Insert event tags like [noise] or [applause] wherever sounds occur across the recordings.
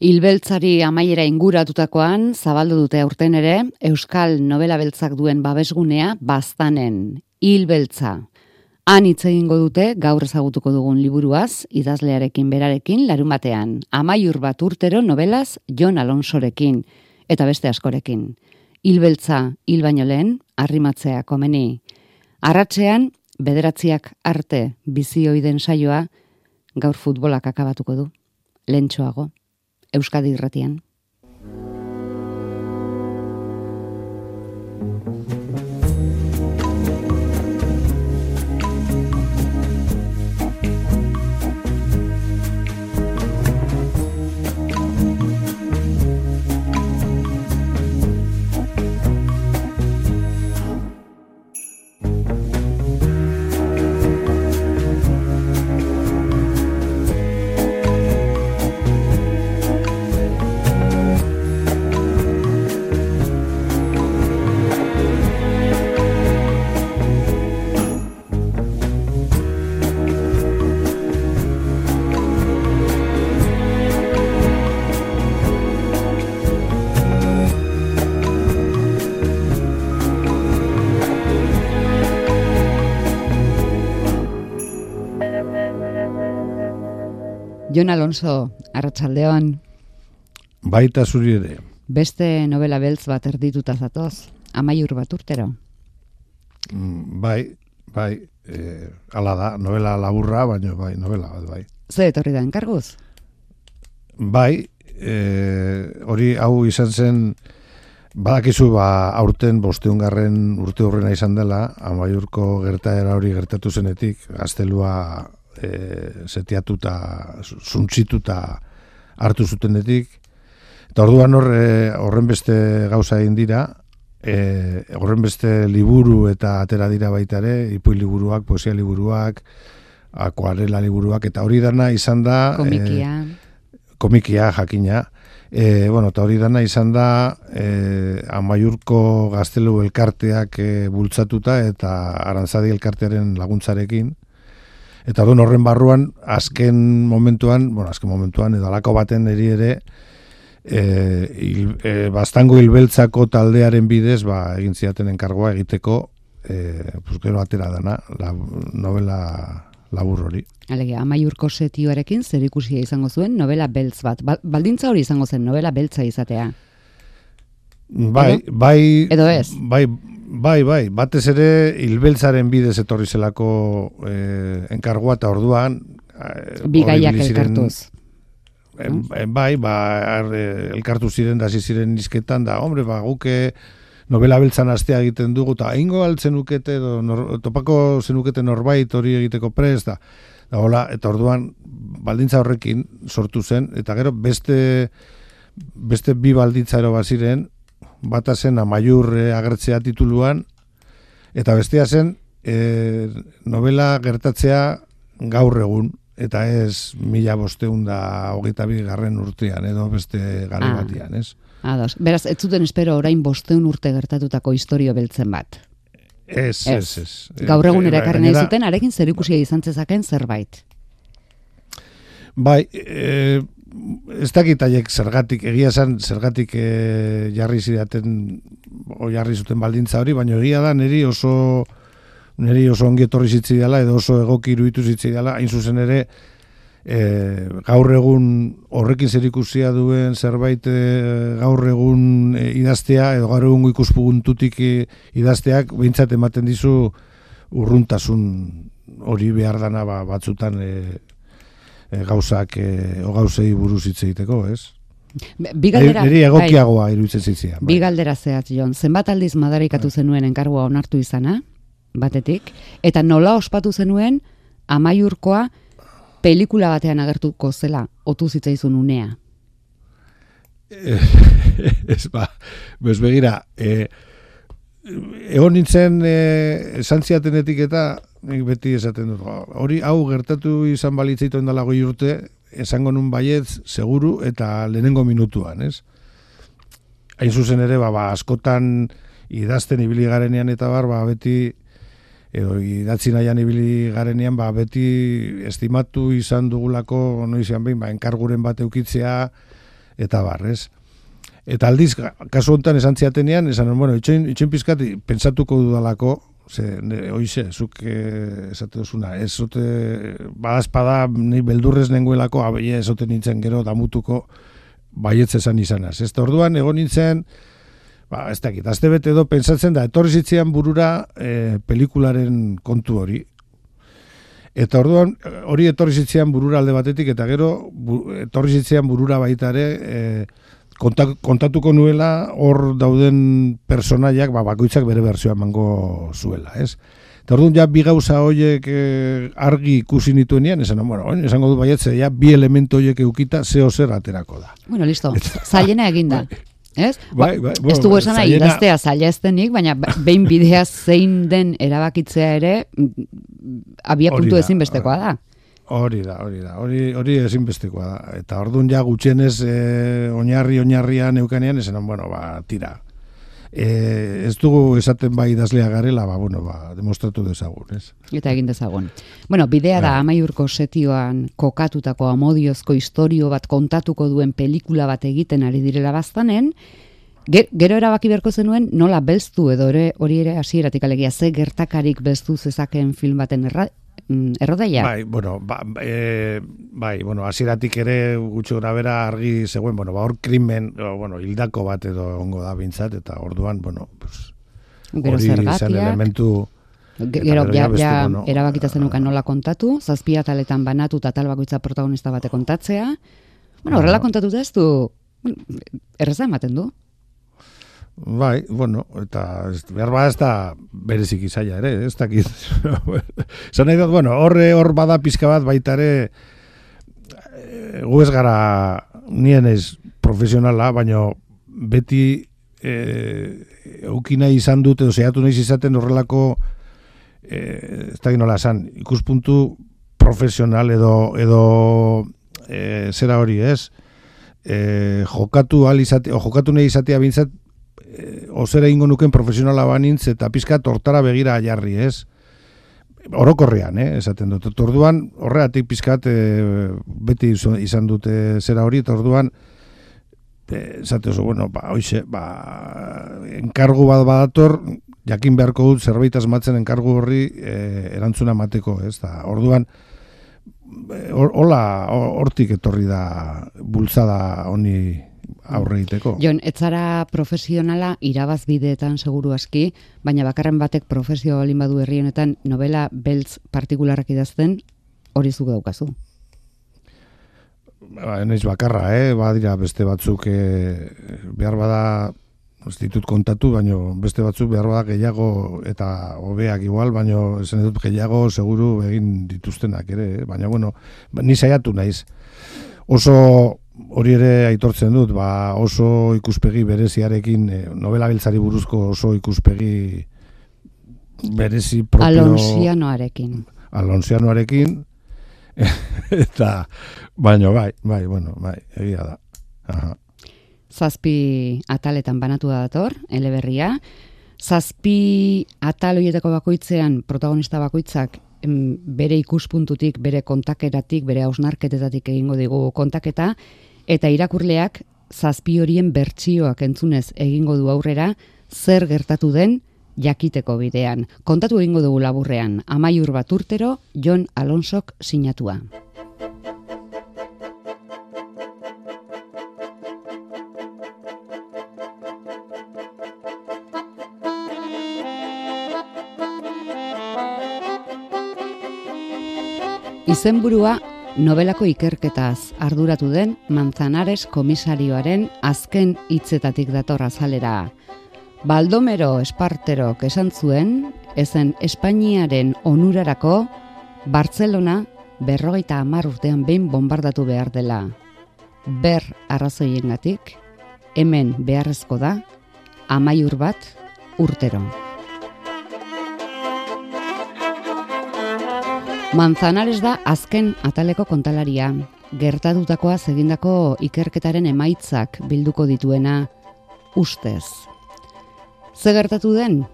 Hilbeltzari amaiera inguratutakoan, zabaldu dute aurten ere, Euskal Novela Beltzak duen babesgunea baztanen. Hilbeltza. Han hitz egingo dute gaur ezagutuko dugun liburuaz, idazlearekin berarekin larun batean. Amaiur bat urtero novelaz Jon Alonsorekin eta beste askorekin. Hilbeltza hil baino lehen, arrimatzea komeni. Arratzean, bederatziak arte bizioiden saioa, gaur futbolak akabatuko du. Lentsoago. Euskadi irratian. Jon Alonso, Arratsaldeon. Baita zuri ere. Beste novela beltz bat erdituta zatoz, amaiur bat urtero. Mm, bai, bai, e, ala da, novela laburra, baina bai, novela bat, bai. Zer etorri da enkarguz? Bai, e, hori hau izan zen, badakizu ba, aurten bosteungarren urte horrena izan dela, amaiurko gertaera hori gertatu zenetik, gaztelua e, setiatuta, zuntzituta hartu zutenetik. Eta orduan horre, horren beste gauza egin dira, e, horren beste liburu eta atera dira baita ere, ipui liburuak, poesia liburuak, akuarela liburuak, eta hori dana izan da... Komikia. E, komikia, jakina. E, bueno, eta hori dana izan da e, amaiurko gaztelu elkarteak e, bultzatuta eta arantzadi elkartearen laguntzarekin. Eta orduan horren barruan, azken momentuan, bueno, azken momentuan, edo alako baten eri ere, e, il, e, bastango hilbeltzako taldearen bidez, ba, egin ziaten enkargoa egiteko, e, puzkero atera dana, la, novela labur hori. Alege, amaiurko setioarekin zer ikusia izango zuen novela beltz bat. Ba, baldintza hori izango zen novela beltza izatea. Bai, bai, edo ez? Bai, Bai, bai, batez ere hilbeltzaren bidez etorri zelako eh, enkargua eta orduan eh, bigaiak elkartuz. Eh, bai, ba, elkartu ziren da ziren izketan da, hombre, ba, guke novela beltzan astea egiten dugu, eta ingo altzen ukete, do, nor, topako zenukete norbait hori egiteko prez, da, da hola, eta orduan baldintza horrekin sortu zen, eta gero beste beste bi baldintza ero baziren, bata zen amaiur e, agertzea tituluan, eta bestea zen e, novela gertatzea gaur egun, eta ez mila bosteun da hogeita garren urtean, edo beste gari ah. batian, ez? Ados. Beraz, ez zuten espero orain bosteun urte gertatutako historio beltzen bat. Ez, ez, ez. Gaur egun ere ekarri nahi zuten, arekin zer ikusia izan zezaken zerbait. Bai, e, ez dakit aiek zergatik, egia esan zergatik e, jarri zidaten o jarri zuten baldintza hori, baina egia da niri oso niri oso ongi etorri zitzi dela, edo oso egoki iruditu zitzi dela, hain zuzen ere e, gaur egun horrekin zer ikusia duen zerbait e, gaur egun e, idaztea, edo gaur egun ikuspuguntutik e, idazteak behintzat ematen dizu urruntasun hori behar dana ba, batzutan e, e, gauzak e, o gauzei buruz hitz egiteko, ez? Bi galdera, Eri egokiagoa bai, iruditzen zitzia. Bai. Bi galdera zehatz, Jon. Zenbat aldiz madarikatu bai. zenuen enkargua onartu izana, batetik, eta nola ospatu zenuen amaiurkoa pelikula batean agertuko zela, otu zitzaizun unea? [laughs] ez ba, bez begira, e, egon nintzen e, esan ziatenetik eta nik beti esaten dut, hori hau gertatu izan balitzaitu endala goi urte, esango nun baietz, seguru, eta lehenengo minutuan, ez? Hain zuzen ere, ba, ba, askotan idazten ibili garenean eta bar, ba, beti, edo idatzi nahian ibili garenean, ba, beti estimatu izan dugulako, no izan behin, ba, enkarguren bat eukitzea, eta barrez. Eta aldiz, kasu honetan esan ziatenean, esan, bueno, itxoin, itxoin pizkat, pentsatuko dudalako, ze, ne, oize, zuk eh, esate duzuna, ez zote, badazpada, ni beldurrez nengoelako, abeie, ez zote nintzen gero damutuko, baietz esan izanaz. Ez orduan, egon nintzen, ba, ez dakit, azte bete edo, pensatzen da, etorri zitzean burura eh, pelikularen kontu hori, Eta orduan, hori etorri zitzean burura alde batetik, eta gero, bu, etorri zitzean burura baita ere, e, kontatuko nuela hor dauden personaiak ba, bakoitzak bere bersioa emango zuela, ez? Eta orduan ja bi gauza horiek eh, argi ikusi nituenean, esan, bueno, esango du baietze, ja bi elementu horiek eukita zeo zer aterako da. Bueno, listo, [laughs] zailena eginda. [laughs] Ez? Bai, bai, ba, ez dugu esan nahi, idaztea zaila ez baina behin bidea zein den erabakitzea ere, mm, abia puntu ezin bestekoa da. Hori da, hori da, hori, hori ezinbestekoa da. Eta orduan ja gutxienez e, oinarri oinarrian eukanean, esan, bueno, ba, tira. E, ez dugu esaten bai idazlea garela, ba, bueno, ba, demostratu dezagun, ez? Eta egin dezagun. Bueno, bidea da bai. amaiurko setioan kokatutako amodiozko historio bat kontatuko duen pelikula bat egiten ari direla baztanen, Gero erabaki beharko zenuen nola belztu edo hori ere hasieratik alegia ze gertakarik belztu zezaken film baten erra, errodaia? Bai, bueno, ba, e, bai, bueno, hasieratik ere gutxo grabera argi zegoen, bueno, ba, hor krimen, bueno, hildako bat edo ongo da bintzat, eta orduan, bueno, pues, hori zen elementu... Gero, ja, ja, bueno, erabakita zenukan nola kontatu, zazpia taletan banatu eta tal bakoitza protagonista bate kontatzea. Bueno, horrela kontatu da ez du, erreza ematen du. Bai, bueno, eta ez, behar bada ez da berezik izaila ere, ez dakit. [laughs] Zan nahi dut, bueno, horre hor bada pizka bat baita ere e, gu ez gara nien ez profesionala, baina beti e, eukina izan dut, edo zehatu nahi izaten horrelako e, ez dakit nola esan, ikuspuntu profesional edo edo e, zera hori, ez? E, jokatu al izate, o jokatu nahi izatea bintzat eh, ozera ingo nuken profesionala banintz eta pizka tortara begira jarri, ez? Orokorrean, eh, esaten dut. Orduan, horreatik pizkat eh, beti izan dute zera hori, eta orduan, eh, esate oso, bueno, ba, oixe, ba, enkargu bat badator, jakin beharko dut zerbait asmatzen enkargu horri eh, erantzuna mateko, ez? Da, orduan, eh, hola, hortik etorri da bultzada honi aurre egiteko. Jon, etzara profesionala irabaz bideetan seguru aski, baina bakarren batek profesio balin badu herri honetan novela beltz partikularrak idazten hori zuke daukazu. Ba, enaiz bakarra, eh? ba, dira beste batzuk eh, behar bada ez ditut kontatu, baino beste batzuk behar bada gehiago eta hobeak igual, baino esan dut gehiago seguru egin dituztenak ere, eh? baina bueno, ni saiatu naiz. Oso hori ere aitortzen dut, ba oso ikuspegi bereziarekin, e, novela biltzari buruzko oso ikuspegi berezi propio... Alonsianoarekin. Alonsianoarekin, [laughs] eta, baino, bai, bai, bueno, bai, egia da. Aha. Zazpi ataletan banatu da dator, eleberria. Zazpi ataloietako bakoitzean, protagonista bakoitzak, bere ikuspuntutik, bere kontaketatik, bere hausnarketetatik egingo digu kontaketa, eta irakurleak zazpi horien bertsioak entzunez egingo du aurrera zer gertatu den jakiteko bidean. Kontatu egingo dugu laburrean, amaiur bat urtero, Jon Alonsok sinatua. Izenburua Nobelako ikerketaz arduratu den Manzanares komisarioaren azken hitzetatik datorra zalera. Baldomero Espartero esan zuen, ezen Espainiaren onurarako, Bartzelona berrogeita hamar urtean behin bombardatu behar dela. Ber arrazoiengatik, hemen beharrezko da, amaiur bat urtero. Manzanares da azken ataleko kontalaria. Gertatutakoa egindako ikerketaren emaitzak bilduko dituena ustez. Ze gertatu den?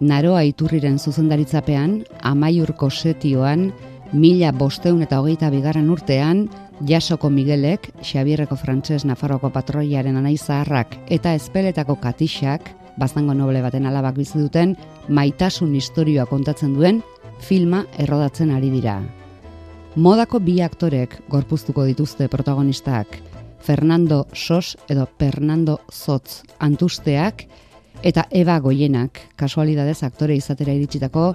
Naroa iturriren zuzendaritzapean, amaiurko setioan, Mila bosteun eta hogeita bigarren urtean, Jasoko Miguelek, Xabierreko Frantses Nafarroko patroiaren anai zaharrak eta ezpeletako katixak, bazango noble baten alabak bizi duten, maitasun historioa kontatzen duen filma errodatzen ari dira. Modako bi aktorek gorpuztuko dituzte protagonistak, Fernando Sos edo Fernando Zotz antusteak eta Eva Goienak, kasualidadez aktore izatera iritsitako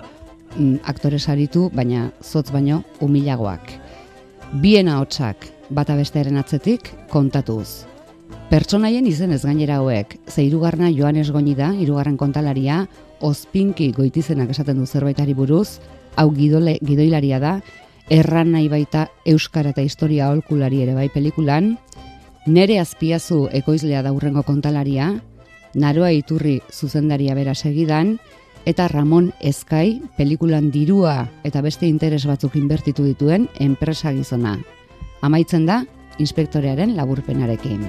mm, aktore saritu, baina Zotz baino humilagoak. Bien ahotsak bata bestearen atzetik kontatuz. Pertsonaien izen ez gainera hauek, ze irugarna Joanes Goñi da, irugarren kontalaria, ospinki goitizenak esaten du zerbaitari buruz, hau gidole, gidoilaria da, erran nahi baita Euskara eta Historia holkulari ere bai pelikulan, nere azpiazu ekoizlea da urrengo kontalaria, naroa iturri zuzendaria bera segidan, eta Ramon Eskai pelikulan dirua eta beste interes batzuk inbertitu dituen enpresa gizona. Amaitzen da, inspektorearen laburpenarekin.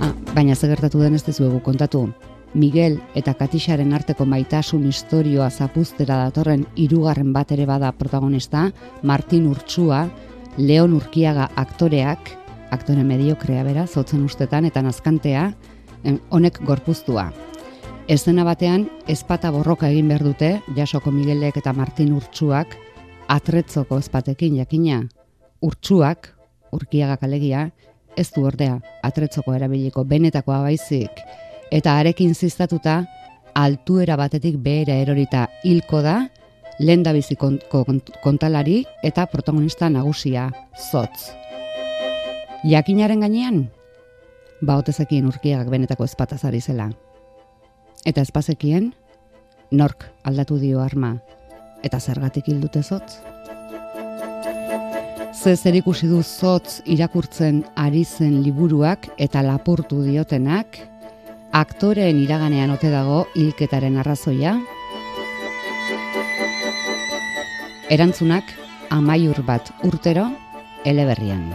Ah, baina zegertatu den ez dezuegu kontatu, Miguel eta Katixaren arteko maitasun historioa zapuztera datorren hirugarren bat ere bada protagonista, Martin Urtsua, Leon Urkiaga aktoreak, aktore mediokrea bera, zotzen ustetan eta nazkantea, honek gorpuztua. Ezena batean, ezpata borroka egin behar dute, jasoko Miguelek eta Martin Urtsuak, atretzoko ezpatekin jakina. Urtsuak, urkiagak alegia, ez du ordea, atretzoko erabiliko benetakoa baizik, eta arekin ziztatuta, altuera batetik behera erorita hilko da, lehen da kontalari eta protagonista nagusia, zotz. Jakinaren gainean, bautezakien urkiagak benetako ezpatazari zela. Eta espazekien, nork aldatu dio arma, eta zergatik hildute zotz? Ze zer ikusi du zotz irakurtzen ari zen liburuak eta lapurtu diotenak, aktoreen iraganean ote dago hilketaren arrazoia? Erantzunak amaiur bat urtero eleberrian.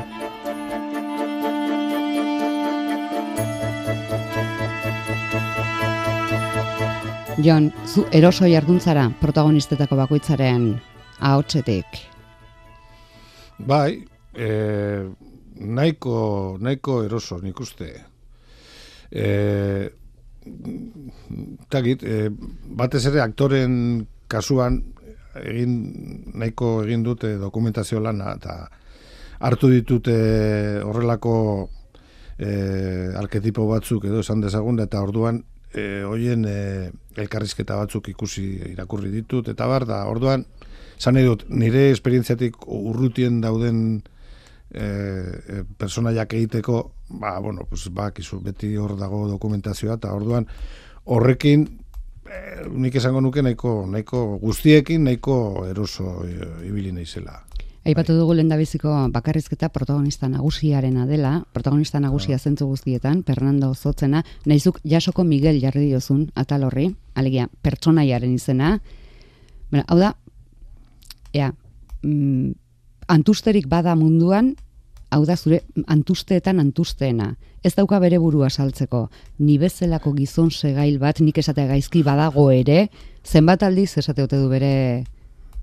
Jon, zu eroso jarduntzara protagonistetako bakoitzaren ahotsetik. Bai, e, nahiko, nahiko eroso nik uste. E, tagit, e, batez ere aktoren kasuan egin nahiko egin dute dokumentazio lana eta hartu ditute horrelako e, arketipo batzuk edo esan dezagun eta orduan e, hoien e, elkarrizketa batzuk ikusi irakurri ditut eta bar da orduan esan dut nire esperientziatik urrutien dauden e, e, personaiak egiteko ba bueno pues ba beti hor dago dokumentazioa eta orduan horrekin e, nik esango nuke nahiko nahiko guztiekin nahiko eroso e, ibili naizela. Aipatu dugu lenda biziko bakarrizketa protagonista nagusiarena dela, protagonista nagusia zentzu guztietan, Fernando Zotzena, naizuk jasoko Miguel jarri diozun, atal horri, alegia, pertsonaiaren izena. Bera, hau da, ea, mm, antusterik bada munduan, hau da zure antusteetan antusteena. Ez dauka bere burua saltzeko, ni bezalako gizon segail bat, nik esatea gaizki badago ere, zenbat aldiz esateote du bere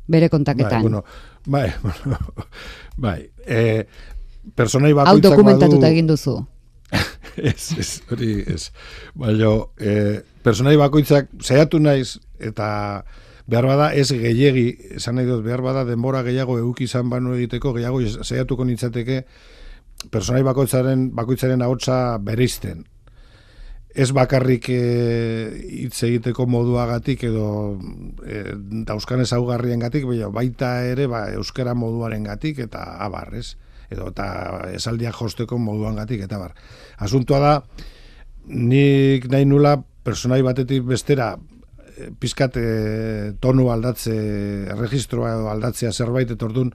bere kontaketan. Bai, bueno, bai, [laughs] bueno, bai. E, personai bakoitzak dokumentatuta egin duzu. [laughs] ez, ez, hori, ez. Baina, e, personai bakoitzak saiatu naiz eta behar bada ez gehiegi, esan nahi dut, behar bada denbora gehiago euki izan banu egiteko, gehiago saiatuko nintzateke personai bakoitzaren, bakoitzaren ahotsa bereizten ez bakarrik eh, hitz egiteko moduagatik edo e, dauzkan ezaugarrien gatik, baita ere ba, euskara moduaren gatik eta abar, ez? Edo eta esaldiak josteko moduan gatik eta bar. Asuntua da, nik nahi nula personai batetik bestera eh, pizkat tonu aldatze, registroa aldatzea zerbait, etordun,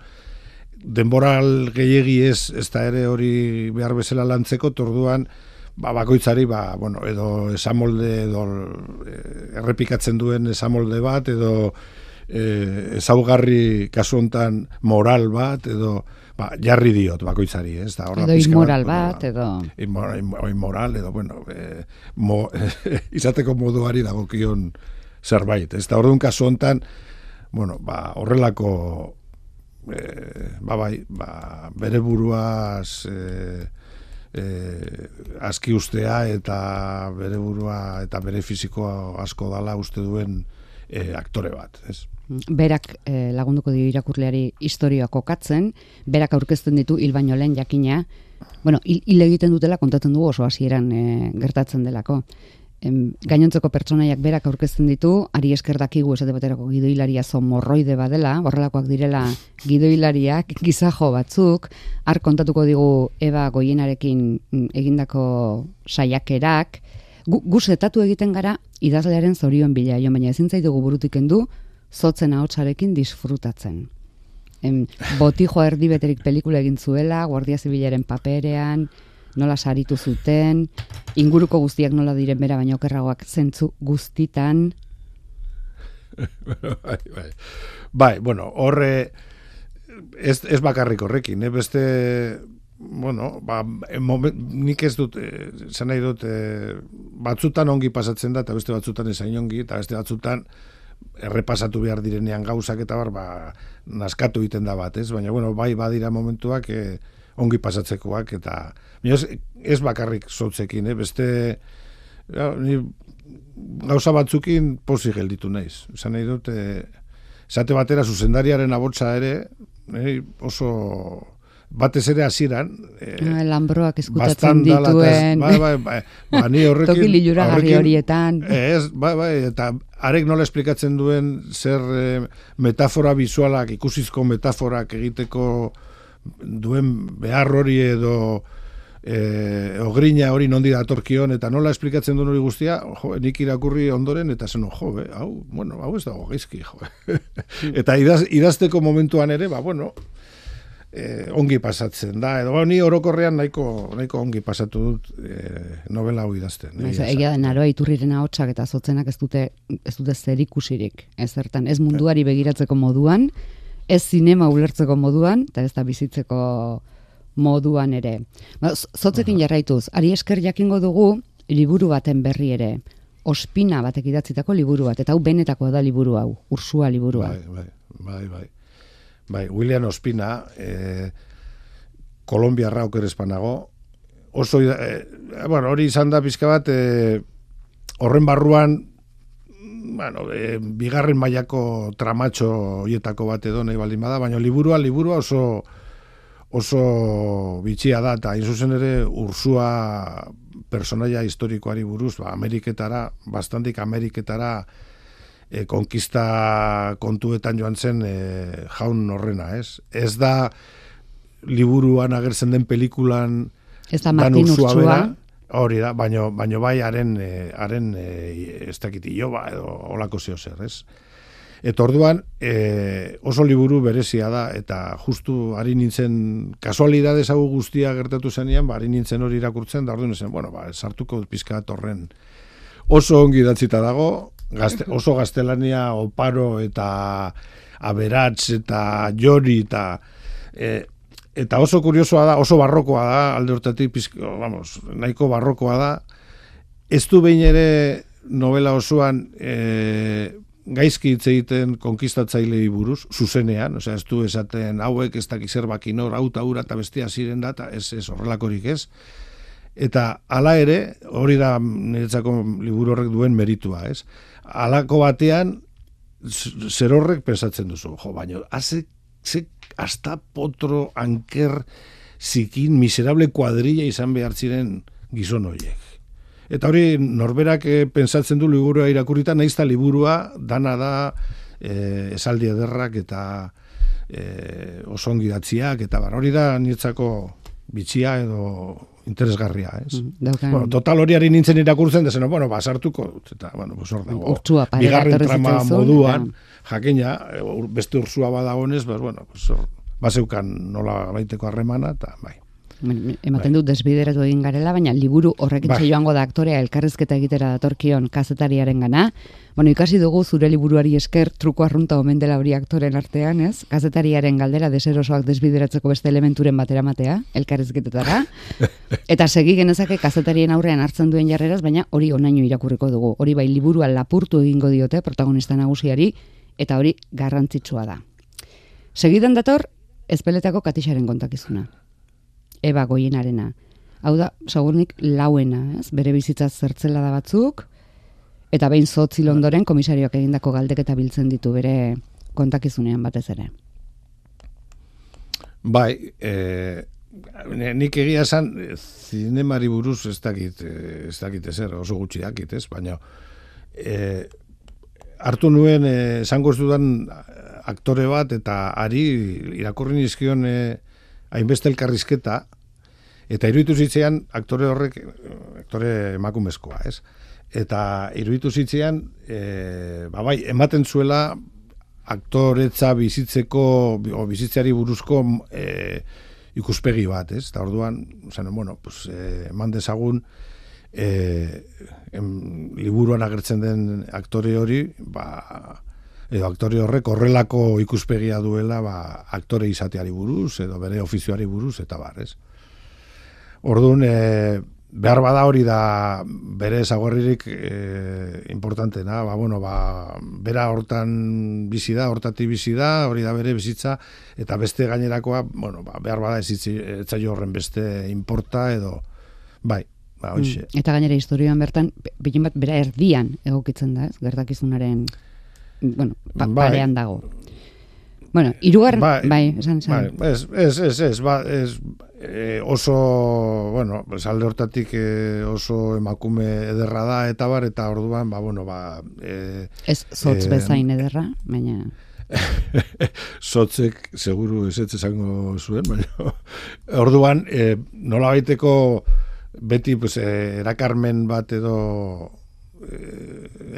denboral gehiegi ez, ez da ere hori behar bezala lantzeko, torduan, ba, bakoitzari ba, bueno, edo esamolde edo e, errepikatzen duen esamolde bat edo e, ezaugarri kasu hontan moral bat edo ba, jarri diot bakoitzari, ez da Edo inmoral bat, edo inmoral, edo bueno, e, mo, [laughs] izateko moduari dagokion zerbait. Ez da orduan kasu hontan bueno, ba, horrelako e, ba, bai, ba, bere buruaz e, e, aski ustea eta bere burua eta bere fizikoa asko dala uste duen e, aktore bat, ez? Berak e, lagunduko dio irakurleari historioa kokatzen, berak aurkezten ditu hil baino lehen jakina, bueno, hil, egiten dutela kontatzen dugu oso hasieran e, gertatzen delako em, gainontzeko pertsonaiak berak aurkezten ditu, ari esker dakigu esate baterako gidoilaria zo morroide badela, horrelakoak direla gidoilariak, [laughs] gizajo batzuk, har kontatuko digu Eba Goienarekin mm, egindako saiakerak, gu, gu egiten gara idazlearen zorion bila, jo, baina ezin zaitugu burutik endu, zotzen ahotsarekin disfrutatzen. Em, botijo erdi beterik pelikula egin zuela, Guardia Zibilaren paperean, nola saritu zuten, inguruko guztiak nola diren bera baino okerragoak zentzu guztitan. [laughs] bai, bai. bai, bueno, horre ez, ez bakarrik horrekin, eh? beste bueno, ba, nik ez dut, eh, zen nahi dut, eh, batzutan ongi pasatzen da, eta beste batzutan ezain ongi, eta beste batzutan errepasatu behar direnean gauzak eta bar, ba, naskatu egiten da bat, ez? Baina, bueno, bai, badira momentuak, eh, ongi pasatzekoak eta ez, ez bakarrik sotzekin, eh? beste ja, ni, gauza batzukin posi gelditu naiz. Esan nahi dut, e, esate batera zuzendariaren abotza ere, eh, oso batez ere hasieran eh, ah, lambroak eskutatzen dituen bai, bai, bai, ba, ni [laughs] horrekin toki lilura horietan ez, bai, bai, eta arek nola esplikatzen duen zer eh, metafora bizualak ikusizko metaforak egiteko duen behar hori edo e, ogrina hori nondi datorkion eta nola esplikatzen duen hori guztia, jo, nik irakurri ondoren eta zen, jo, be, hau, bueno, hau ez dago gaizki, jo. [laughs] eta idaz, idazteko momentuan ere, ba, bueno, e, ongi pasatzen da, edo ba, ni orokorrean nahiko, nahiko ongi pasatu dut e, novela hau idazten. Eh, egia den, aroa iturriren ahotsak eta zotzenak ez dute, ez dute zer ikusirik, ez zertan, ez munduari begiratzeko moduan, ez zinema ulertzeko moduan, eta ez da bizitzeko moduan ere. Ba, zotzekin jarraituz, ari esker jakingo dugu, liburu baten berri ere, ospina batek idatzitako liburu bat, eta hau benetakoa da liburu hau, ursua liburua. Bai, bai, bai, bai. bai William Ospina, eh, Kolombia oker espanago, oso, eh, bueno, hori izan da pizka bat, eh, horren barruan bueno, e, bigarren mailako tramatxo hoietako bat edo nahi baldin bada, baina liburua, liburua oso oso bitxia da, eta zuzen ere ursua personaia historikoari buruz, ba, Ameriketara, bastantik Ameriketara e, konkista kontuetan joan zen e, jaun horrena, ez? Ez da liburuan agertzen den pelikulan Ez da Martin Ursua, Hori da, baino, baino bai haren, e, haren e, ez dakit ba, edo olako zeo zer, ez? Eta orduan, e, oso liburu berezia da, eta justu ari nintzen, kasualidades hau guztia gertatu zenean, ba, ari nintzen hori irakurtzen, da orduan zen, bueno, ba, sartuko pizka torren oso ongi datzita dago, gazte, [laughs] oso gaztelania oparo eta aberatz eta jori eta e, eta oso kuriosoa da, oso barrokoa da, alde pizko, vamos, nahiko barrokoa da, ez du behin ere novela osoan e, gaizki hitz egiten konkistatzailei buruz, zuzenean, osea, ez du esaten hauek ez dakiz erbakin hor, auta ura eta bestia ziren da, ez, ez horrelakorik ez. Eta hala ere, hori da niretzako liburu horrek duen meritua, ez? Halako batean, zer horrek pensatzen duzu, jo, baina, haze, ze hasta potro anker zikin miserable kuadrilla izan behar ziren gizon horiek. Eta hori norberak e, pensatzen du liburua irakurita, naiz liburua dana da e, esaldi ederrak eta e, osongi datziak, eta bar, hori da nietzako bitxia edo interesgarria, ez? Mm, bueno, total horiari nintzen irakurtzen, deseno, bueno, basartuko dut, eta, bueno, pues hor dago, bigarren trama moduan, jakina, beste ursua badagonez, pues, bueno, pues hor, baseukan nola baiteko harremana, eta, bai. Ematen bai. dut desbideratu egin garela, baina liburu horrekin bai. joango da aktorea elkarrizketa egitera datorkion kazetariaren gana. Bueno, ikasi dugu zure liburuari esker truko arrunta omen dela hori aktoren artean, ez? Kazetariaren galdera deserosoak desbideratzeko beste elementuren batera matea, elkarrizketetara. [laughs] Eta segi genezake kazetarien aurrean hartzen duen jarreraz, baina hori onaino irakurriko dugu. Hori bai liburua lapurtu egingo diote protagonista nagusiari, eta hori garrantzitsua da. Segidan dator, ezpeletako katixaren kontakizuna. Eba goienarena. Hau da, sagurnik lauena, ez? Bere bizitza zertzela da batzuk, eta behin zotzi ondoren komisarioak egindako galdeketa biltzen ditu bere kontakizunean batez ere. Bai, e, nik egia esan, zinemari buruz ez dakit, ez dakit ezer, oso gutxi dakit, ez? Baina, e, hartu nuen, esango dudan aktore bat, eta ari irakurri nizkion e, hainbeste elkarrizketa, eta iruditu zitzean aktore horrek, aktore emakumezkoa, ez? Eta iruditu zitzean, e, ba bai, ematen zuela aktoretza bizitzeko, o bizitzeari buruzko e, ikuspegi bat, ez? Eta orduan, zen, bueno, pues, e, eman dezagun, e, em, liburuan agertzen den aktore hori, ba, edo aktore horrek horrelako ikuspegia duela ba, aktore izateari buruz, edo bere ofizioari buruz, eta bar, ez? Orduan, e, behar bada hori da bere zaguerririk e, importantena, ba, bueno, ba, bera hortan bizi da, hortati bizi da, hori da bere bizitza, eta beste gainerakoa, bueno, ba, behar bada ez horren beste importa edo, bai, ba, mm, Eta gainera historioan bertan, bilin bat, bera erdian egokitzen da, ez, gertakizunaren, bueno, pa, bai. parean dago. Bueno, irugar, bai, bai, esan, esan. Bai, ez, ez, ez, ez, ba, ez, e, oso, bueno, alde hortatik e, oso emakume ederra da, eta bar, eta orduan, ba, bueno, ba... E, ez zotz e, bezain ederra, baina... [laughs] Zotzek, seguru, ez ez esango zuen, baina... [laughs] orduan, e, nola baiteko beti, pues, erakarmen bat edo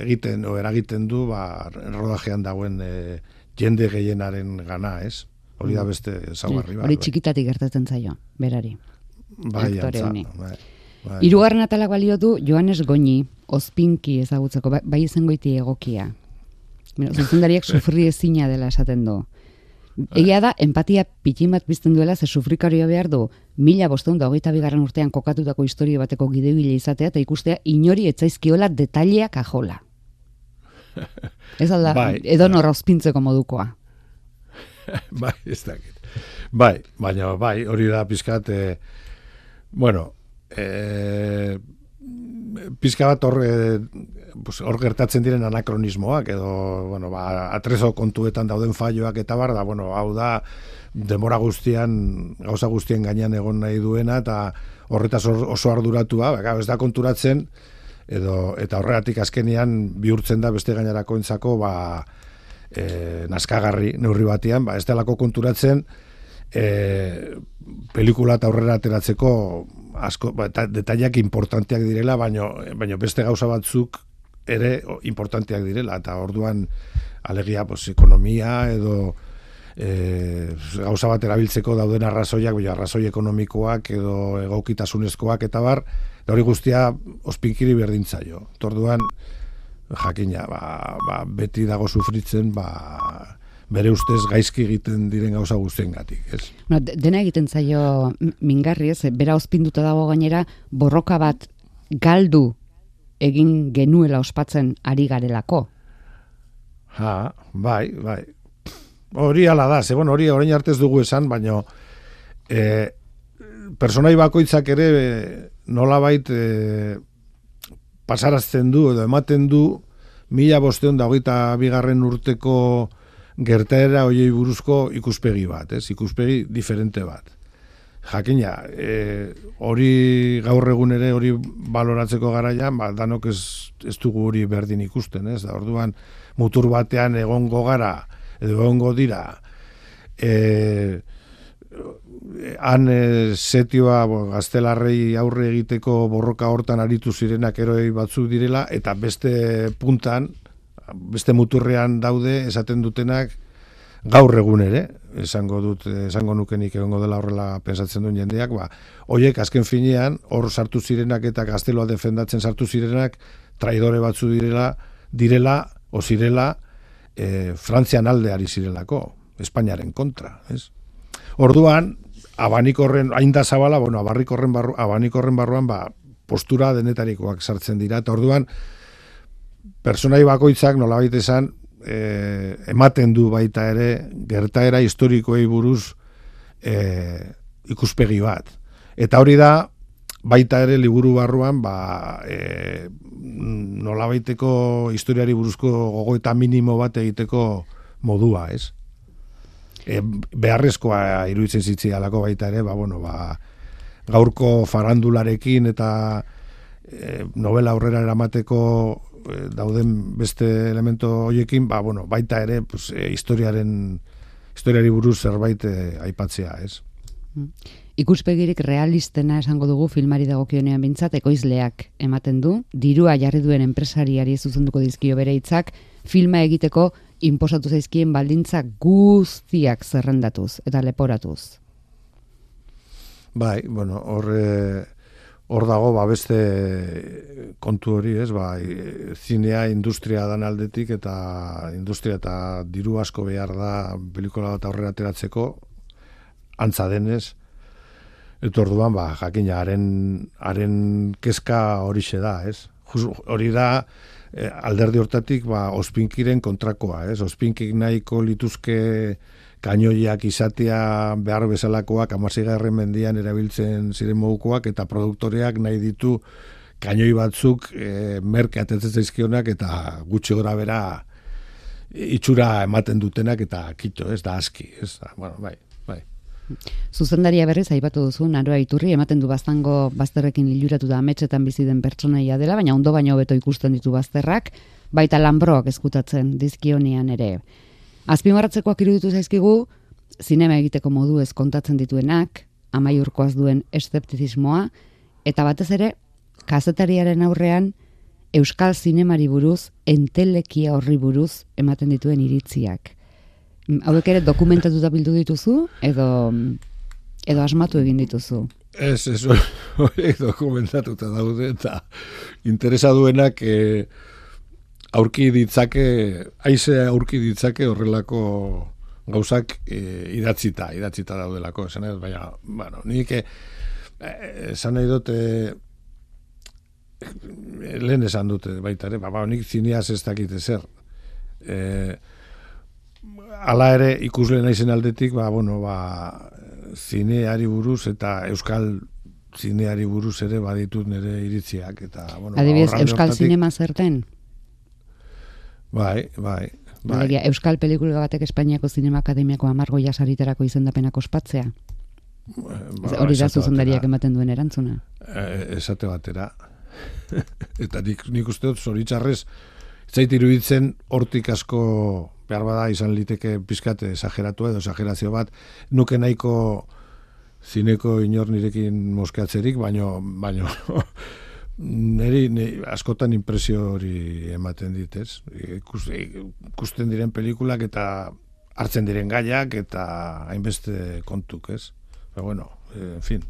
egiten, o eragiten du, ba, rodajean dagoen e, jende gehienaren gana, ez? Hori da mm. beste zaugarri bat. Hori bai. txikitatik gertatzen zaio, berari. Bai, antza, bai, bai. Irugarren atalak balio du Joanes Goñi, ospinki ezagutzeko, bai, bai goiti egokia. Zuzendariak [laughs] sufri ezina dela esaten du. Egia da, empatia pitin bat bizten duela, ze sufrikario behar du, mila bosteun da hogeita bigarren urtean kokatutako historio bateko gideugile izatea, eta ikustea inori etzaizkiola detaileak ajola. Ez alda, [laughs] bai, edo norra ospintzeko modukoa. [laughs] bai, ez dakit. Bai, baina bai, hori da pizkat, e, bueno, e, pizka bat hor, e, hor gertatzen diren anakronismoak, edo, bueno, ba, atrezo kontuetan dauden falloak eta bar, da, bueno, hau da, demora guztian, gauza guztien gainean egon nahi duena, eta horretaz oso arduratua, ba, ez da konturatzen, edo, eta horregatik azkenian bihurtzen da beste gainerako entzako, ba, e, naskagarri neurri batean, ba, ez delako konturatzen e, pelikula eta aurrera ateratzeko asko, ba, detaiak importanteak direla, baino, baino beste gauza batzuk ere importanteak direla, eta orduan alegia pues, ekonomia edo e, gauza bat erabiltzeko dauden arrazoiak, baina arrazoi ekonomikoak edo egokitasunezkoak eta bar, hori guztia ospinkiri berdintzaio. Orduan, jakina, ba, ba, beti dago sufritzen, ba, bere ustez gaizki egiten diren gauza guztien gatik, ez? No, dena egiten zaio mingarri, ez? Bera ospinduta dago gainera, borroka bat galdu egin genuela ospatzen ari garelako. Ha, bai, bai. Hori ala da, ze, hori orain artez dugu esan, baino e, personai bakoitzak ere nola bait e, pasarazten du edo ematen du mila bosteon da hogeita bigarren urteko gertaera hoiei buruzko ikuspegi bat, ez? Ikuspegi diferente bat. Jakina, e, hori gaur egun ere hori baloratzeko garaian, ba, danok ez, ez dugu hori berdin ikusten, ez? Da, orduan, mutur batean egongo gara, edo egongo dira, e, han e, setioa bo, gaztelarrei aurre egiteko borroka hortan aritu zirenak eroi batzuk direla, eta beste puntan, beste muturrean daude, esaten dutenak, gaur egun ere, esango dut, esango nukenik egongo dela horrela pensatzen duen jendeak, ba, oiek azken finean, hor sartu zirenak eta gazteloa defendatzen sartu zirenak, traidore batzu direla, direla, o zirela, e, Frantzian alde ari zirelako, Espainiaren kontra, ez? Orduan, abanikorren hain da zabala, bueno, abanikorren barru, abanikorren barruan ba, postura denetarikoak sartzen dira eta orduan personai bakoitzak nolabait esan e, ematen du baita ere gertaera historikoei buruz e, ikuspegi bat. Eta hori da baita ere liburu barruan ba, e, nola baiteko historiari buruzko gogo eta minimo bat egiteko modua, ez? E, beharrezkoa iruditzen zitzi alako baita ere, ba, bueno, ba, gaurko farandularekin eta e, novela aurrera eramateko dauden beste elemento hoiekin, ba, bueno, baita ere pues, e, historiaren historiari buruz zerbait e, aipatzea, ez? Mm. Ikuspegirik realistena esango dugu filmari dagokionean bintzat, ekoizleak ematen du, dirua jarri duen enpresariari zuzenduko dizkio bere hitzak, filma egiteko inposatu zaizkien baldintza guztiak zerrendatuz eta leporatuz. Bai, bueno, hor hor dago ba beste kontu hori, ez? Ba, zinea industria dan aldetik eta industria eta diru asko behar da pelikula bat aurrera ateratzeko antza denez, Eta orduan, ba, jakina, haren, haren kezka hori da, ez? hori da, eh, alderdi hortatik, ba, ospinkiren kontrakoa, ez? Ospinkik nahiko lituzke kainoiak izatea behar bezalakoak, amazigarren mendian erabiltzen ziren mogukoak, eta produktoreak nahi ditu kainoi batzuk e, merke atetzen eta gutxi gora bera itxura ematen dutenak, eta kito, ez da aski, ez? Bueno, bai, Zuzendaria berriz aipatu duzu, naroa iturri, ematen du baztango bazterrekin iluratu da ametsetan bizi den pertsonaia dela, baina ondo baino hobeto ikusten ditu bazterrak, baita lanbroak eskutatzen dizkionian ere. Azpimarratzekoak iruditu zaizkigu, zinema egiteko modu ez kontatzen dituenak, amaiurkoaz duen eszeptizismoa, eta batez ere, kazetariaren aurrean, Euskal Zinemari buruz, entelekia horri buruz ematen dituen iritziak. Hauek ere dokumentatuta bildu dituzu edo edo asmatu egin dituzu? Ez, ez, [laughs] hori dokumentatuta daude eta interesa duenak e, aurki ditzake, aize aurki ditzake horrelako gauzak e, idatzita, idatzita daudelako, esan ez, baina, bueno, nik e, esan nahi dute lehen esan dute baita ere, ba, ba, nik zineaz ez dakite zer. Eh, ala ere ikusle naizen aldetik, ba, bueno, ba, zineari buruz eta euskal zineari buruz ere baditut nire iritziak. Eta, bueno, Adibidez, ba, euskal zinema zerten? Bai, bai. bai. Alegia, euskal pelikula batek Espainiako Zinema Akademiako amargo jasariterako izendapenak ospatzea? Ba, hori da zuzendariak ematen duen erantzuna? E, esate batera. [laughs] eta nik, nik uste dut zoritxarrez, zait iruditzen hortik asko behar bada izan liteke pizkat exageratu edo exagerazio bat, nuke nahiko zineko inor nirekin moskeatzerik, baino, baino niri, askotan impresio hori ematen ditez. Ikusten diren pelikulak eta hartzen diren gaiak eta hainbeste kontuk, ez? Ba, bueno, en fin.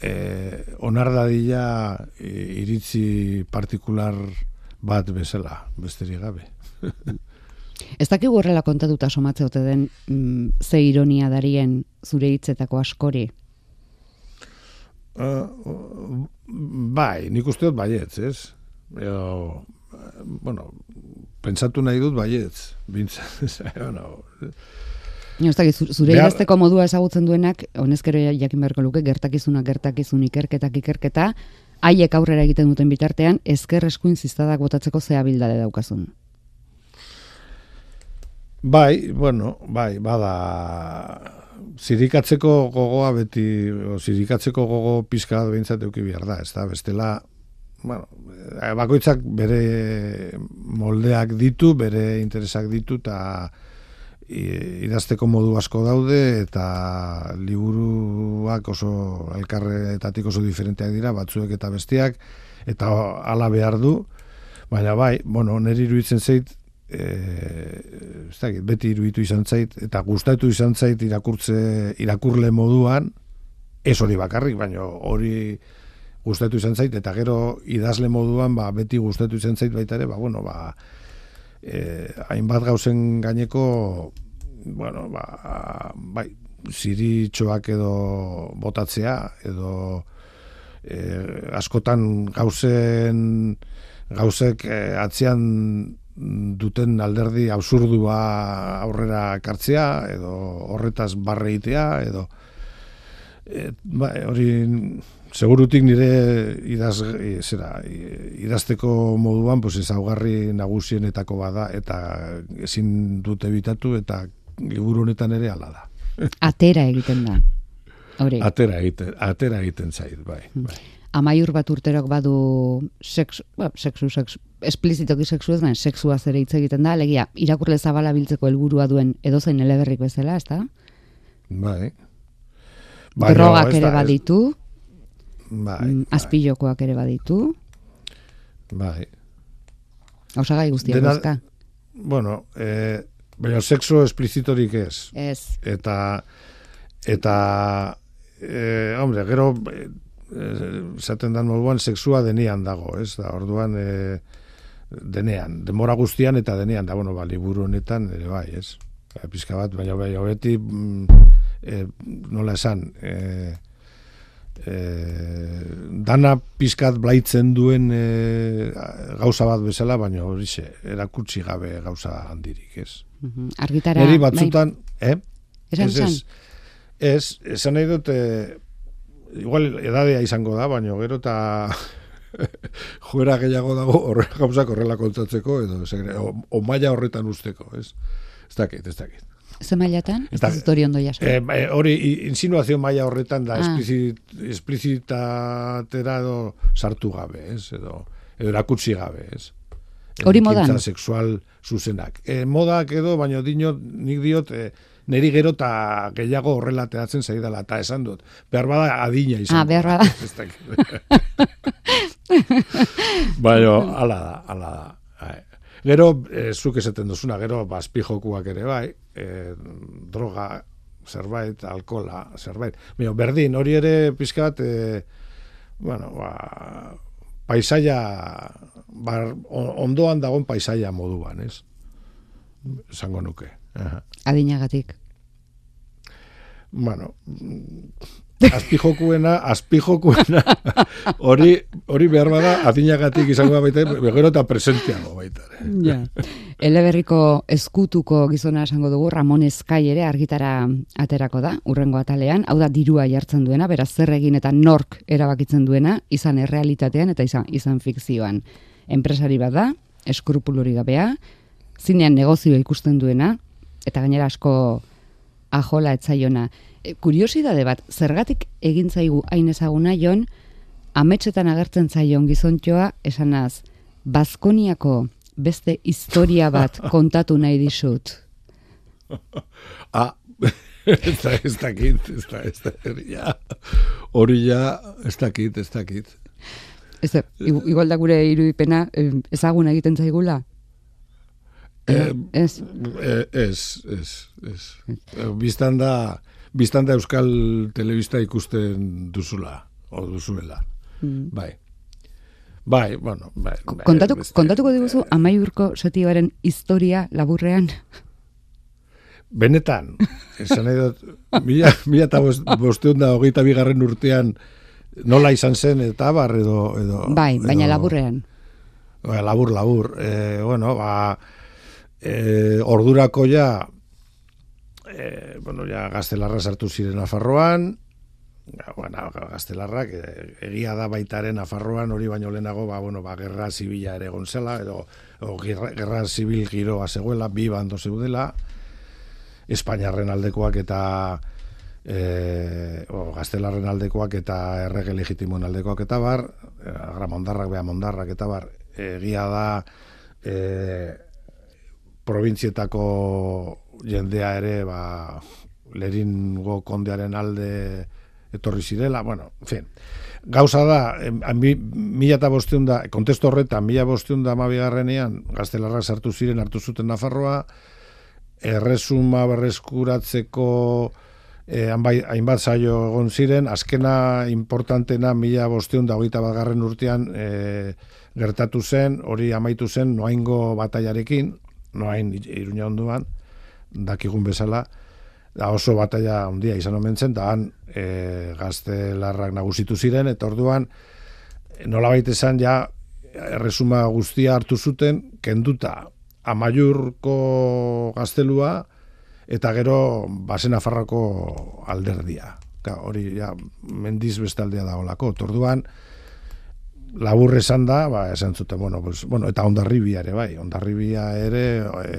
Eh, onar dadila iritzi partikular bat bezala, besterik gabe. Ez dakigu horrela kontatuta somatze ote den mm, ze ironia darien zure hitzetako askori? Uh, bai, nik uste dut baietz, ez? Eo, bueno, pentsatu nahi dut baietz. Bintza, [laughs] bueno, ez dakit, zure Behar... idazteko modua ezagutzen duenak, honezkero jakin beharko luke, gertakizuna, gertakizun, ikerketak, ikerketa, haiek aurrera egiten duten bitartean, ezker eskuin ziztadak botatzeko zea bildade daukazun. Bai, bueno, bai, bada zirikatzeko gogoa beti, o, zirikatzeko gogo pizka behintzat euki behar da, ez da, bestela, bueno, eh, bakoitzak bere moldeak ditu, bere interesak ditu, eta idazteko modu asko daude, eta liburuak oso elkarretatik oso diferenteak dira, batzuek eta bestiak, eta hala behar du, baina bai, bueno, neri iruditzen zeit, eh ez dakit, beti iruditu izan zait eta gustatu izan zait irakurtze irakurle moduan ez hori bakarrik, baino hori gustatu izan zait eta gero idazle moduan ba, beti gustatu izan zait baita ere, ba bueno, ba eh hainbat gauzen gaineko bueno, ba, bai, ziritxoak edo botatzea edo e, askotan gauzen gauzek e, atzean duten alderdi absurdua aurrera kartzea, edo horretaz barreitea, edo e, ba, hori segurutik nire idaz, zera, idazteko moduan pues, ezaugarri nagusienetako bada eta ezin dute bitatu eta liburu honetan ere hala da. [laughs] Atera egiten da. Hori. Atera egiten, atera egiten zait, bai. bai amaiur bat urterok badu sexu, ba, sexu, sexu, esplizitoki sexu ez, sexua zere hitz egiten da, alegia, irakurle zabala biltzeko helburua duen edozein eleberrik bezala, ez da? Bai. bai Drogak ere baditu, bai, mm, bai. azpilokoak ere baditu. Bai. Osagai guztiak Dena, Bueno, eh, baina sexu esplizitorik ez. Ez. Eta, eta, eh, hombre, gero, esaten dan moduan sexua denean dago, ez? Da, orduan e, denean, demora guztian eta denean da, bueno, ba, liburu honetan ere bai, ez? Ba, pizka bat, baina bai, hobeti mm, e, nola esan e, e, dana pizkat blaitzen duen e, gauza bat bezala, baina hori ze, erakutsi gabe gauza handirik, ez? Argitara, Neri batzutan, bai. eh? Esan, ez, ez, esan nahi dute, igual edadea izango da, baina gero eta [laughs] joera gehiago dago horrela gauzak horrela kontatzeko edo segre, o, o maila horretan usteko, ez? Ez dakit, ez dakit. Ze mailatan? Ez da hori ondo jaso. Eh, eh, hori insinuazio maila horretan da ah. esplizitatera edo sartu gabe, ez? Edo, edo erakutsi gabe, ez? Hori modan? sexual zuzenak. Eh, modak edo, baina dino, nik diot, eh, neri gero eta gehiago horrela teatzen zaidala, eta esan dut. Behar bada adina izan. Ah, behar bada. [laughs] [laughs] [laughs] Baina, ala da, ala da. Bai. Gero, e, zuk esaten duzuna, gero, bazpi jokuak ere bai, e, droga, zerbait, alkola, zerbait. Baina, berdin, hori ere pizkat, e, bueno, ba, paisaia, bar, ondoan dagoen paisaia moduan, ez? Zango nuke. Adinagatik bueno, azpijokuena, azpijokuena, hori, hori behar bada, adinagatik izango baita, begero eta presentiago baita. Ja. Eleberriko eskutuko gizona esango dugu, Ramon Eskai ere argitara aterako da, urrengo atalean, hau da dirua jartzen duena, beraz zer egin eta nork erabakitzen duena, izan errealitatean eta izan, izan fikzioan. Enpresari bat da, eskrupuluri gabea, zinean negozioa ikusten duena, eta gainera asko ajola etzaiona. E, kuriosidade bat, zergatik egin zaigu hain ezaguna jon, ametsetan agertzen zaion gizontxoa, esanaz, Baskoniako beste historia bat [laughs] kontatu nahi dizut. [laughs] ah, [laughs] ez da, ez dakit, ez da, ez da, ja, hori ja, ez dakit, ez dakit. Ez da, igual da gure irudipena ezaguna egiten zaigula? Eh, ez. Eh, ez, ez, ez. Eh, biztan da, biztan da Euskal Telebista ikusten duzula, o duzuela. Mm. Bai. Bai, bueno, bai. bai Kontatu, kontatuko diguzu amaiurko setibaren historia laburrean? Benetan, esan nahi dut, mila, mila eta bosteun da hogeita bigarren urtean nola izan zen eta bar edo... edo bai, baina laburrean. Bai, labur, labur. Eh, bueno, ba, e, ordurako ja e, bueno, ja gaztelarra sartu ziren afarroan ja, bueno, gaztelarrak e, egia da baitaren afarroan hori baino lehenago ba, bueno, ba, gerra zibila ere gontzela edo o, gerra, gerra zibil giroa zegoela bi bando zeudela. Espainiarren aldekoak eta e, o, gaztelarren aldekoak eta errege legitimoen aldekoak eta bar agramondarrak, beha mondarrak eta bar. Egia da e, provintzietako jendea ere ba, leringo kondearen alde etorri zirela, bueno, en fin. Gauza da, mila eta bosteun da, kontesto horretan, mila bosteun da mabigarrenean, gaztelarrak sartu ziren hartu zuten Nafarroa, erresuma berreskuratzeko eh, hainbat zaio egon ziren, azkena importantena mila bosteun da hogeita bat garren urtean eh, gertatu zen, hori amaitu zen noaingo bataiarekin, noain iruña onduan, dakigun bezala, da oso bataia handia izan omen zen, da han e, gazte larrak nagusitu ziren, eta orduan nola baita esan ja erresuma guztia hartu zuten, kenduta amaiurko gaztelua, eta gero basen afarrako alderdia. Ka, hori ja, mendiz bestaldea da olako. Torduan, labur esan da, ba, esan zuten, bueno, pues, bueno eta ondarribia ere, bai, ondarribia ere e,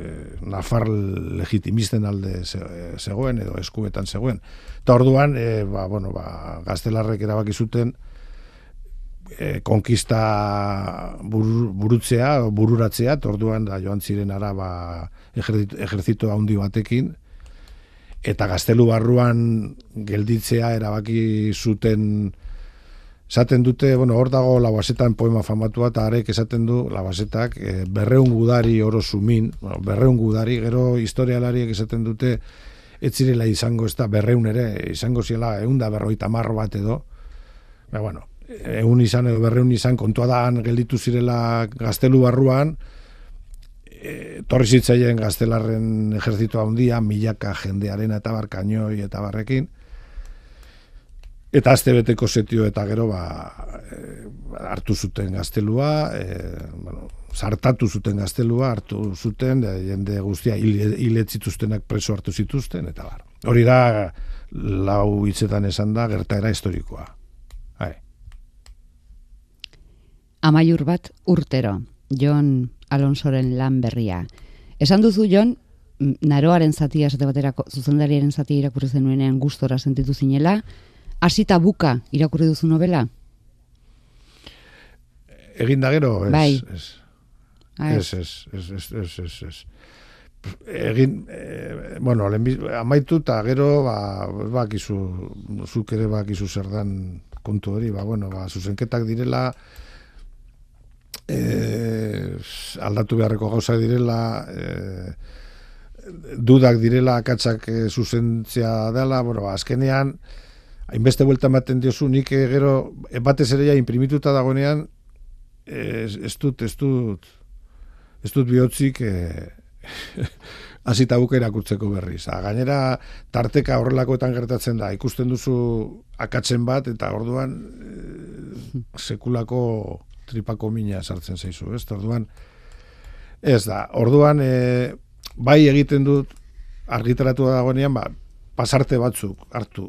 e, nafar legitimisten alde zegoen, edo eskuetan zegoen. Eta orduan, e, ba, bueno, ba, gaztelarrek erabaki zuten, e, konkista burutzea, bururatzea, orduan da joan ziren ara ba, ejertzito handi batekin, eta gaztelu barruan gelditzea erabaki zuten esaten dute, bueno, hor dago labasetan poema famatua, eta arek esaten du labasetak e, berreun gudari oro sumin, bueno, berreun gudari, gero historialariek esaten dute, ez zirela izango ez da berreun ere, izango zela egun da berroita marro bat edo, ba, bueno, egun izan edo berreun izan, kontua da gelditu zirela gaztelu barruan, e, torri zitzaien gaztelarren ejertzito handia, milaka jendearen eta barkainoi eta barrekin, Eta azte beteko setio eta gero ba, e, hartu zuten gaztelua, e, bueno, sartatu zuten gaztelua, hartu zuten, e, jende guztia hiletzituztenak preso hartu zituzten, eta bar. Hori da, lau hitzetan esan da, gertaera historikoa. Hai. Amaiur bat urtero, Jon Alonsoren lan berria. Esan duzu, Jon, naroaren zatia, zate baterako, zuzendariaren zatia irakurri zenuenean gustora sentitu zinela, hasita buka irakurri duzu novela? Egin da gero, ez. Bai. Ez, ez, ez, ez, ez, ez, ez. Egin, eh, bueno, amaitu eta gero, ba, bakizu, zuk ere bakizu zer dan kontu hori, ba, bueno, ba, zuzenketak direla, eh, aldatu beharreko gauza direla, eh, dudak direla, akatzak eh, zuzentzia dela, bueno, ba, azkenean, hainbeste buelta ematen diozu, nik eh, gero, eh, batez ere ja imprimituta dagoenean, ez, ez dut, ez dut, ez dut bihotzik, [laughs] e, azita buka irakurtzeko berriz. A, gainera, tarteka horrelakoetan gertatzen da, ikusten duzu akatzen bat, eta orduan sekulako tripako mina sartzen zaizu, ez? Orduan, ez da, orduan, bai egiten dut, argitaratu dagoenean, ba, pasarte batzuk hartu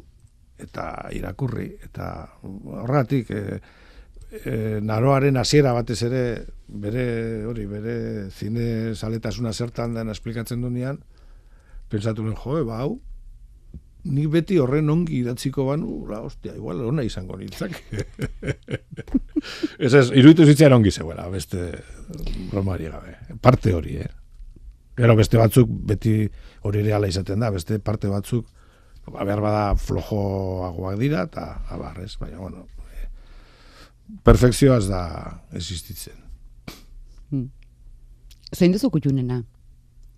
eta irakurri eta horratik e, e, naroaren hasiera batez ere bere hori bere zine saletasuna zertan den esplikatzen duenean pentsatu nuen joe ba hau ni beti horren ongi idatziko banu la hostia igual ona izango nintzak [laughs] ez ez iruditu zitzaian ongi zegoela beste bromari gabe parte hori eh. Gero beste batzuk beti hori ere ala izaten da, beste parte batzuk ba, behar bada flojoagoak dira, eta abar, ez, baina, bueno, e, perfekzioa ez da existitzen. Hmm. Zein duzu kutxunena,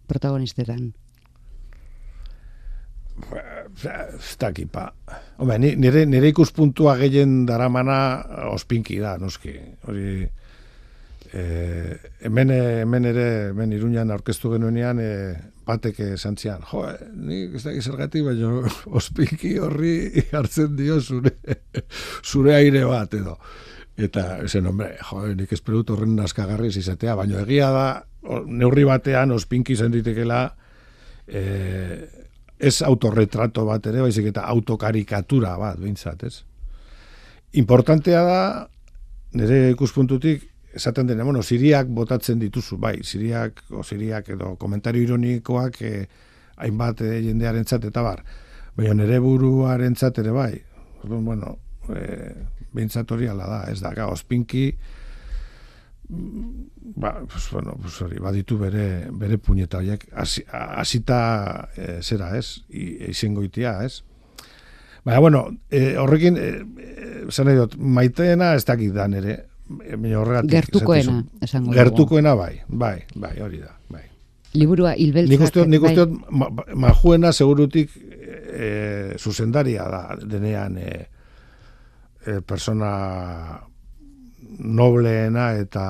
protagonistetan? Ez dakipa. nire, nire ikuspuntua gehien daramana ospinki da, noski. Hori, e, hemen, hemen ere, hemen iruñan aurkeztu genuenean, e, batek esan zian, jo, ni ez da gizergati, baina [laughs] ospiki horri hartzen dio zure, [laughs] zure aire bat, edo. Eta, esen, hombre, jo, nik esperut horren naskagarriz izatea, baina egia da, neurri batean, ospinki zen ditekela, e, ez autorretrato bat ere, baizik eta autokarikatura bat, bintzat, ez? Importantea da, nire ikuspuntutik, esaten dena, bueno, siriak botatzen dituzu, bai, siriak, o siriak edo komentario ironikoak eh, hainbat eh, jendearen eta bar. Baina nere buruaren ere bai. Orduan, bueno, eh, bintzat hori ala da, ez da, ga, ospinki, mm, ba, pues, bueno, pues hori, baditu bere, bere puñeta horiek, hasita eh, zera, ez, izango itia, ez. Baina, bueno, eh, horrekin, eh, eh, maiteena ez dakit da nere, horregatik. Gertukoena, esango Gertukoena bai, bai, bai, hori da, bai. Liburua hilbeltzak. Nik usteot, nik bai. usteot, majuena segurutik e, zuzendaria da, denean e, e, persona nobleena eta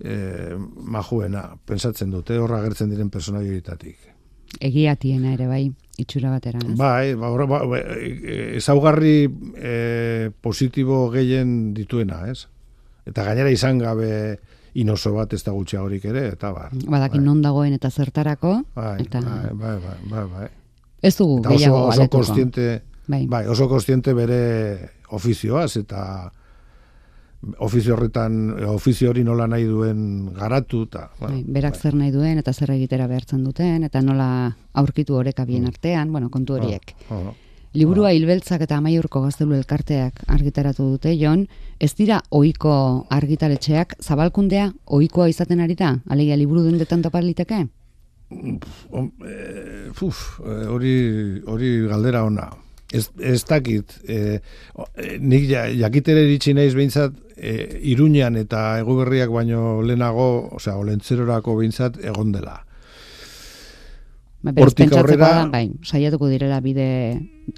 e, majuena, pensatzen dute, horra gertzen diren persona joitatik. Egiatiena ere bai itxura batera. Bai, ba, ba, ba, ezaugarri e, positibo gehien dituena, ez? Eta gainera izan gabe inoso bat ez da gutxia horik ere, eta bar. Badakin bai. non dagoen eta zertarako. Bai, eta... bai, bai, bai, bai, bai. Ez dugu eta gehiago oso, oso kostiente, bai. bai. oso kostiente bere ofizioaz, eta ofizio horretan, ofizio hori nola nahi duen garatu, eta... Bueno, bai, berak bai. zer nahi duen, eta zer egitera behartzen duten, eta nola aurkitu horreka bien mm. artean, bueno, kontu horiek. Oh, oh. Liburua hilbeltzak eta amaiurko gaztelu elkarteak argitaratu dute, Jon, ez dira ohiko argitaletxeak zabalkundea ohikoa izaten ari da? Alegia liburu dendetan topaliteke? Uf, eh, hori, hori galdera ona. Ez, ez dakit, e, nik jakitere iritsi naiz behintzat, e, iruñan eta eguberriak baino lehenago, osea, olentzerorako behintzat egon dela. Ba, Hortik aurrera... bai, saiatuko direla bide,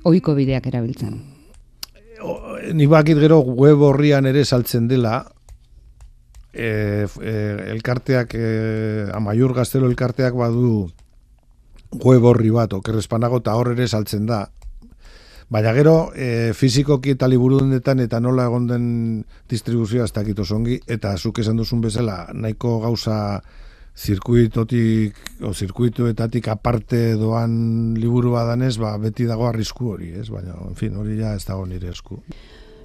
oiko bideak erabiltzen. Ni bakit gero web horrian ere saltzen dela, e, e, elkarteak, e, amaiur gaztelo elkarteak badu web horri bat, okerrezpanago, eta hor ere saltzen da. Baina gero, e, fizikoki eta liburu dendetan eta nola egon den distribuzioa ez dakit osongi, eta zuk esan duzun bezala, nahiko gauza zirkuitotik o zirkuituetatik aparte doan liburu badanez, ba, beti dago arrisku hori, ez? Baina, en fin, hori ja ez dago nire esku.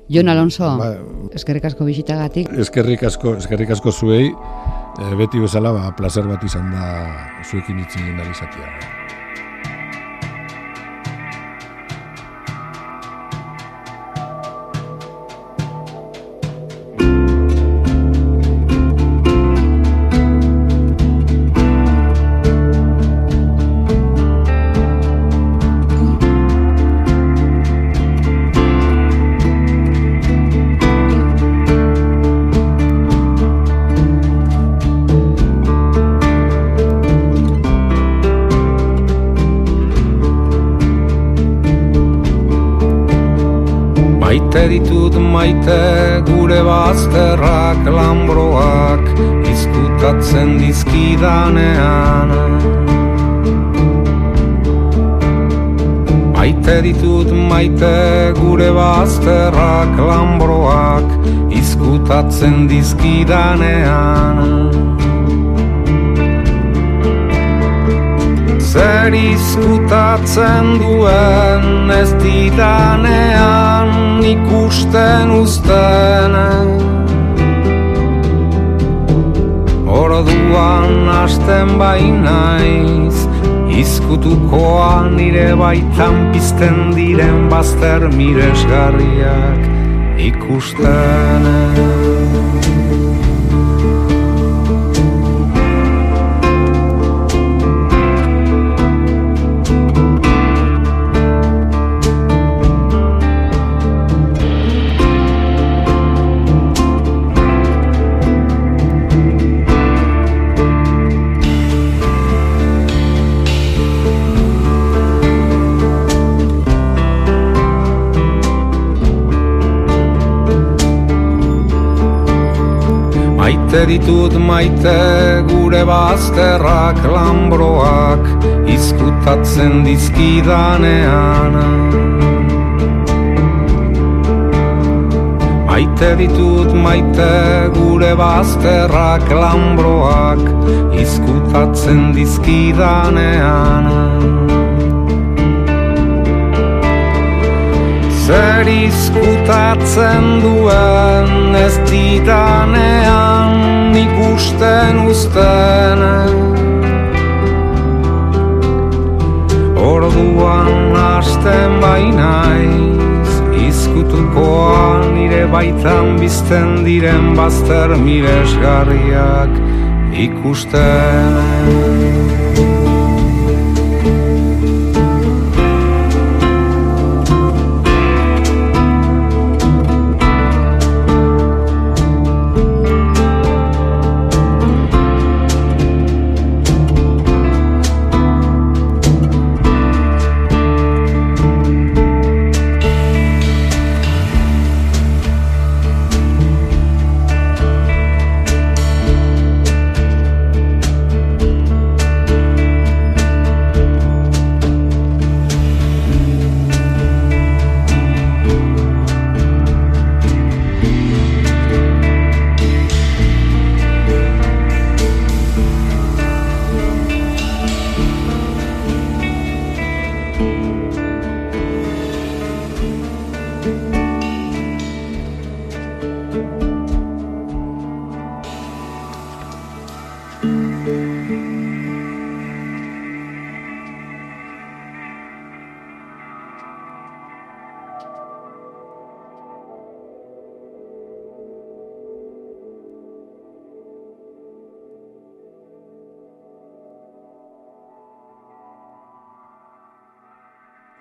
Jon Alonso, ba, eskerrik asko bisitagatik. Eskerrik asko, eskerrik asko zuei, e, beti bezala, ba, placer bat izan da zuekin itzin izatea. Maite gure bazterrak lambroak izkutatzen dizkidanean. Maite ditut maite gure bazterrak lambroak izkutatzen dizkidanean Zer izkutatzen duen ez didanean ikusten uzten Orduan hasten bainaiz Izkutukoa nire baitan pizten diren bazter miresgarriak ikusten Maite ditut maite gure bazterrak lambroak izkutatzen dizkidanean. Maite ditut maite gure bazterrak lambroak izkutatzen dizkidanean Zer izkutatzen duen ez didanean ikusten uzten. Orduan hasten bainaiz izkutukoan nire baitan bizten diren bazter miresgarriak ikusten